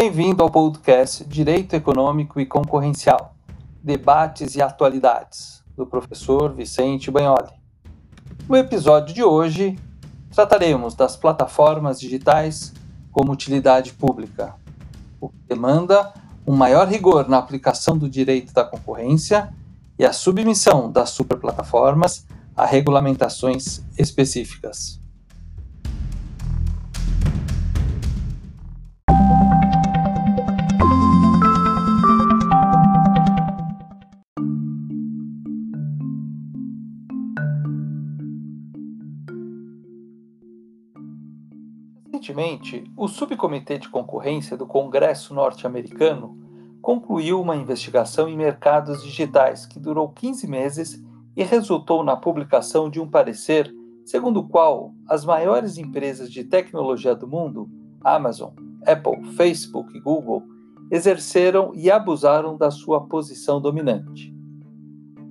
Bem-vindo ao podcast Direito Econômico e Concorrencial, Debates e Atualidades, do professor Vicente Banholi. No episódio de hoje, trataremos das plataformas digitais como utilidade pública, o que demanda um maior rigor na aplicação do direito da concorrência e a submissão das superplataformas a regulamentações específicas. Recentemente, o Subcomitê de Concorrência do Congresso norte-americano concluiu uma investigação em mercados digitais que durou 15 meses e resultou na publicação de um parecer segundo o qual as maiores empresas de tecnologia do mundo, Amazon, Apple, Facebook e Google, exerceram e abusaram da sua posição dominante.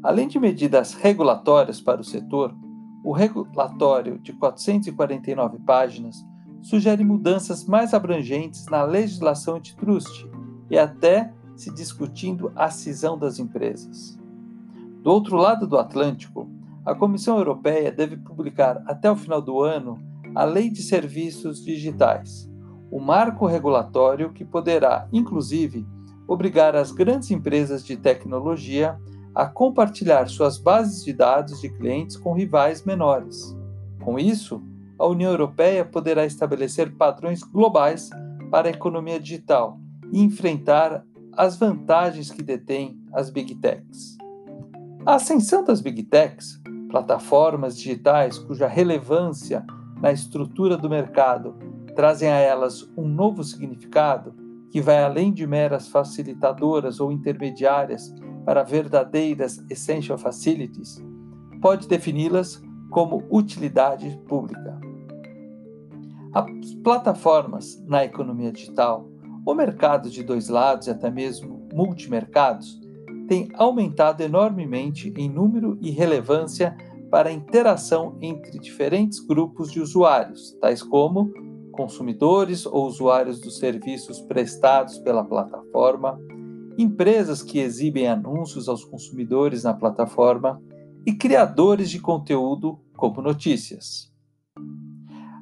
Além de medidas regulatórias para o setor, o relatório de 449 páginas sugere mudanças mais abrangentes na legislação antitrust e até se discutindo a cisão das empresas. Do outro lado do Atlântico, a Comissão Europeia deve publicar até o final do ano a Lei de Serviços Digitais, o marco regulatório que poderá, inclusive, obrigar as grandes empresas de tecnologia a compartilhar suas bases de dados de clientes com rivais menores. Com isso, a União Europeia poderá estabelecer padrões globais para a economia digital e enfrentar as vantagens que detêm as Big Techs. A ascensão das Big Techs, plataformas digitais cuja relevância na estrutura do mercado trazem a elas um novo significado que vai além de meras facilitadoras ou intermediárias para verdadeiras essential facilities, pode defini-las como utilidade pública. As plataformas na economia digital, o mercado de dois lados e até mesmo multimercados, têm aumentado enormemente em número e relevância para a interação entre diferentes grupos de usuários, tais como consumidores ou usuários dos serviços prestados pela plataforma, empresas que exibem anúncios aos consumidores na plataforma e criadores de conteúdo como notícias.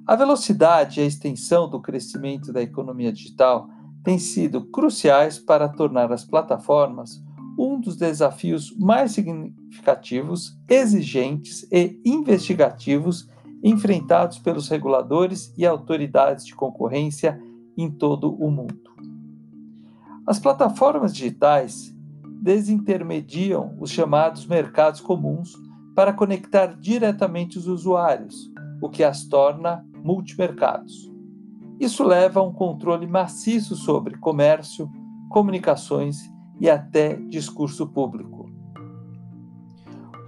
A velocidade e a extensão do crescimento da economia digital têm sido cruciais para tornar as plataformas um dos desafios mais significativos, exigentes e investigativos enfrentados pelos reguladores e autoridades de concorrência em todo o mundo. As plataformas digitais desintermediam os chamados mercados comuns para conectar diretamente os usuários, o que as torna multimercados. Isso leva a um controle maciço sobre comércio, comunicações e até discurso público.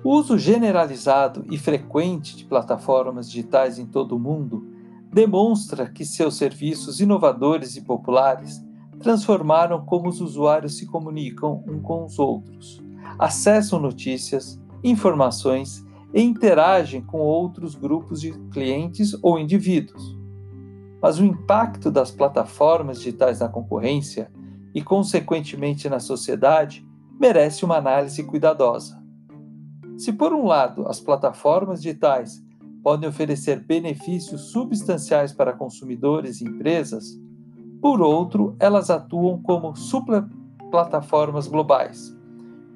O uso generalizado e frequente de plataformas digitais em todo o mundo demonstra que seus serviços inovadores e populares transformaram como os usuários se comunicam uns com os outros, acessam notícias, informações e interagem com outros grupos de clientes ou indivíduos. Mas o impacto das plataformas digitais na concorrência e, consequentemente, na sociedade merece uma análise cuidadosa. Se, por um lado, as plataformas digitais podem oferecer benefícios substanciais para consumidores e empresas, por outro, elas atuam como plataformas globais,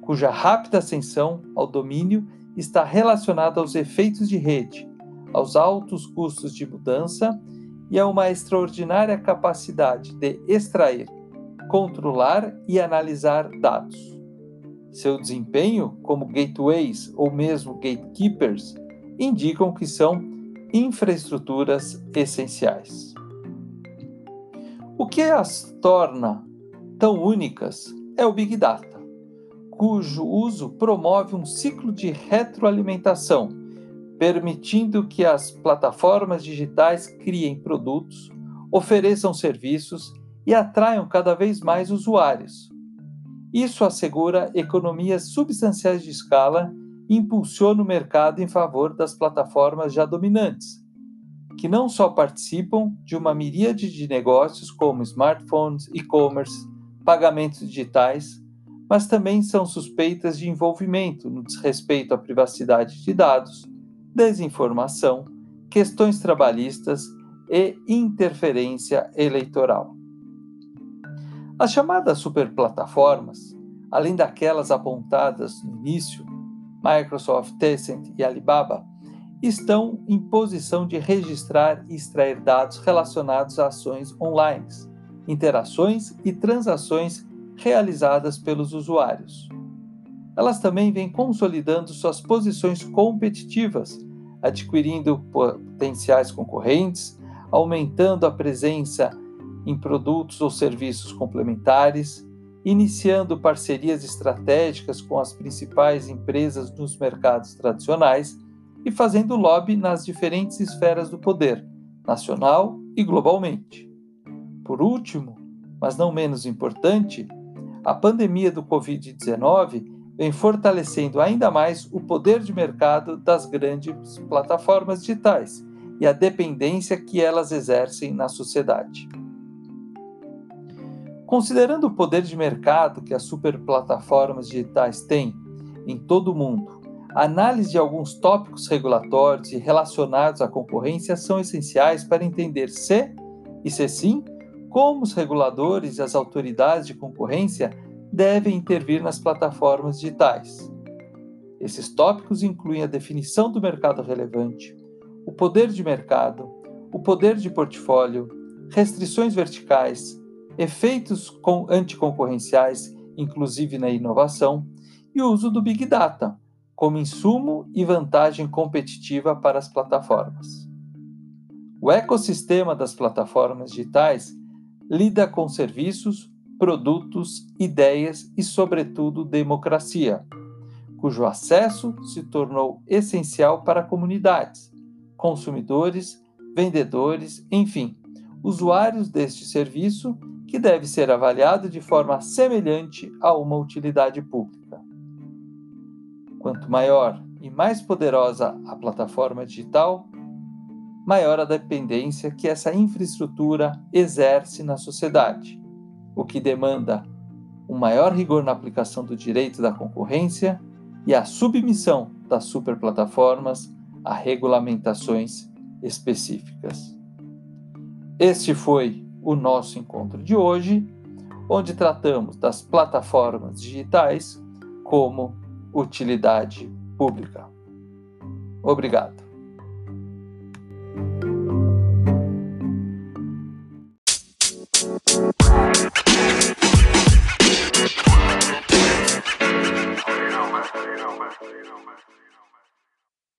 cuja rápida ascensão ao domínio está relacionada aos efeitos de rede, aos altos custos de mudança e a uma extraordinária capacidade de extrair, controlar e analisar dados. Seu desempenho como gateways ou mesmo gatekeepers indicam que são infraestruturas essenciais. O que as torna tão únicas é o Big Data cujo uso promove um ciclo de retroalimentação, permitindo que as plataformas digitais criem produtos, ofereçam serviços e atraiam cada vez mais usuários. Isso assegura economias substanciais de escala e impulsiona o mercado em favor das plataformas já dominantes, que não só participam de uma miríade de negócios como smartphones, e-commerce, pagamentos digitais, mas também são suspeitas de envolvimento no desrespeito à privacidade de dados, desinformação, questões trabalhistas e interferência eleitoral. As chamadas superplataformas, além daquelas apontadas no início, Microsoft, Tencent e Alibaba, estão em posição de registrar e extrair dados relacionados a ações online, interações e transações realizadas pelos usuários. Elas também vêm consolidando suas posições competitivas, adquirindo potenciais concorrentes, aumentando a presença em produtos ou serviços complementares, iniciando parcerias estratégicas com as principais empresas nos mercados tradicionais e fazendo lobby nas diferentes esferas do poder, nacional e globalmente. Por último, mas não menos importante, a pandemia do Covid-19 vem fortalecendo ainda mais o poder de mercado das grandes plataformas digitais e a dependência que elas exercem na sociedade. Considerando o poder de mercado que as superplataformas digitais têm em todo o mundo, a análise de alguns tópicos regulatórios e relacionados à concorrência são essenciais para entender se, e se sim, como os reguladores e as autoridades de concorrência devem intervir nas plataformas digitais. Esses tópicos incluem a definição do mercado relevante, o poder de mercado, o poder de portfólio, restrições verticais, efeitos anticoncorrenciais, inclusive na inovação, e o uso do Big Data como insumo e vantagem competitiva para as plataformas. O ecossistema das plataformas digitais lida com serviços, produtos, ideias e, sobretudo, democracia, cujo acesso se tornou essencial para comunidades, consumidores, vendedores, enfim, usuários deste serviço que deve ser avaliado de forma semelhante a uma utilidade pública. Quanto maior e mais poderosa a plataforma digital, maior a dependência que essa infraestrutura exerce na sociedade, o que demanda um maior rigor na aplicação do direito da concorrência e a submissão das superplataformas a regulamentações específicas. Este foi o nosso encontro de hoje, onde tratamos das plataformas digitais como utilidade pública. Obrigado.